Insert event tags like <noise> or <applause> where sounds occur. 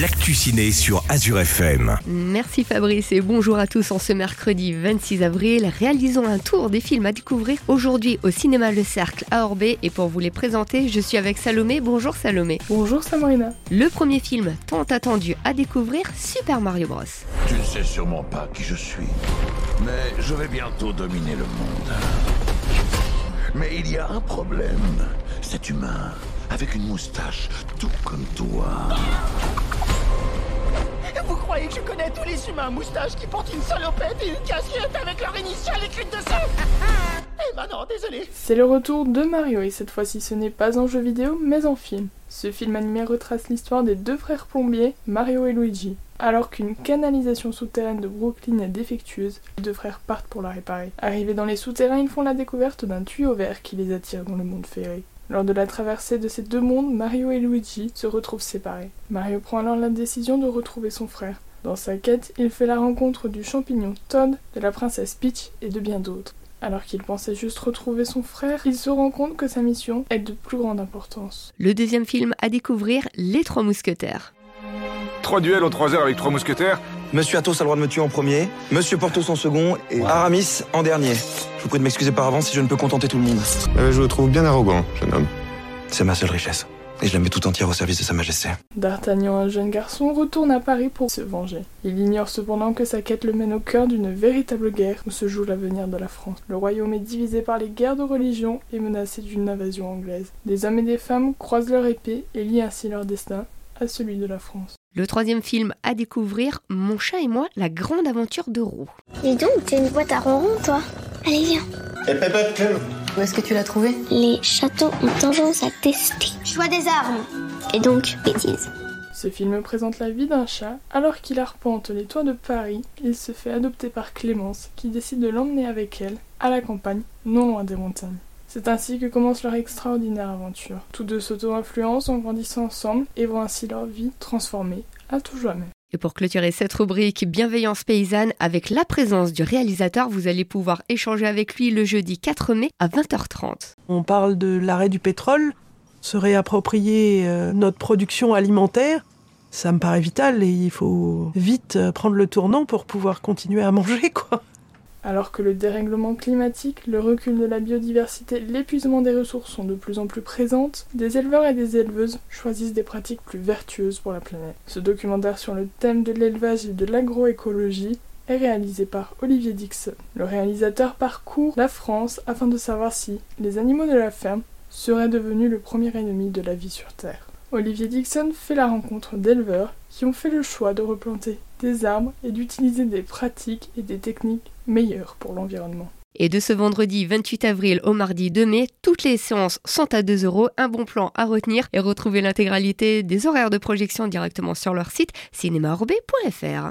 l'actu ciné sur Azure FM. Merci Fabrice et bonjour à tous en ce mercredi 26 avril. Réalisons un tour des films à découvrir aujourd'hui au cinéma Le Cercle à Orbé et pour vous les présenter, je suis avec Salomé. Bonjour Salomé. Bonjour Samarina. Le premier film tant attendu à découvrir, Super Mario Bros. Tu ne sais sûrement pas qui je suis, mais je vais bientôt dominer le monde. Mais il y a un problème. Cet humain, avec une moustache, tout comme toi. Croyez que je connais tous les humains à moustache qui portent une salopette et une casquette avec leur initiale écrite dessus <laughs> Eh ben non, désolé. C'est le retour de Mario et cette fois-ci ce n'est pas en jeu vidéo mais en film. Ce film animé retrace l'histoire des deux frères plombiers, Mario et Luigi. Alors qu'une canalisation souterraine de Brooklyn est défectueuse, les deux frères partent pour la réparer. Arrivés dans les souterrains, ils font la découverte d'un tuyau vert qui les attire dans le monde ferré. Lors de la traversée de ces deux mondes, Mario et Luigi se retrouvent séparés. Mario prend alors la décision de retrouver son frère. Dans sa quête, il fait la rencontre du champignon Todd, de la princesse Peach et de bien d'autres. Alors qu'il pensait juste retrouver son frère, il se rend compte que sa mission est de plus grande importance. Le deuxième film à découvrir, Les Trois Mousquetaires. Trois duels en trois heures avec trois mousquetaires Monsieur Athos a le droit de me tuer en premier, Monsieur Porthos en second et Aramis en dernier. Je vous prie de m'excuser par avance si je ne peux contenter tout le monde. Euh, Je le trouve bien arrogant, jeune homme. C'est ma seule richesse. Et je la mets tout entière au service de Sa Majesté. D'Artagnan, un jeune garçon, retourne à Paris pour se venger. Il ignore cependant que sa quête le mène au cœur d'une véritable guerre où se joue l'avenir de la France. Le royaume est divisé par les guerres de religion et menacé d'une invasion anglaise. Des hommes et des femmes croisent leur épée et lient ainsi leur destin à celui de la France. Le troisième film à découvrir, Mon chat et moi, la grande aventure de Roux. Dis donc, t'as une boîte à ronron, toi Allez, viens. Où est-ce que tu l'as trouvé? Les châteaux ont tendance à tester. Choix des armes. Et donc, bêtise. Ce film présente la vie d'un chat. Alors qu'il arpente les toits de Paris, il se fait adopter par Clémence, qui décide de l'emmener avec elle à la campagne, non loin des montagnes. C'est ainsi que commence leur extraordinaire aventure. Tous deux s'auto-influencent en grandissant ensemble et voient ainsi leur vie transformée à tout jamais. Et pour clôturer cette rubrique Bienveillance paysanne, avec la présence du réalisateur, vous allez pouvoir échanger avec lui le jeudi 4 mai à 20h30. On parle de l'arrêt du pétrole, se réapproprier euh, notre production alimentaire. Ça me paraît vital et il faut vite euh, prendre le tournant pour pouvoir continuer à <laughs> manger, quoi. Alors que le dérèglement climatique, le recul de la biodiversité, l'épuisement des ressources sont de plus en plus présentes, des éleveurs et des éleveuses choisissent des pratiques plus vertueuses pour la planète. Ce documentaire sur le thème de l'élevage et de l'agroécologie est réalisé par Olivier Dixon. Le réalisateur parcourt la France afin de savoir si les animaux de la ferme seraient devenus le premier ennemi de la vie sur Terre. Olivier Dixon fait la rencontre d'éleveurs qui ont fait le choix de replanter des arbres et d'utiliser des pratiques et des techniques meilleures pour l'environnement. Et de ce vendredi 28 avril au mardi 2 mai, toutes les séances sont à 2 euros. Un bon plan à retenir et retrouver l'intégralité des horaires de projection directement sur leur site cinémaorbé.fr.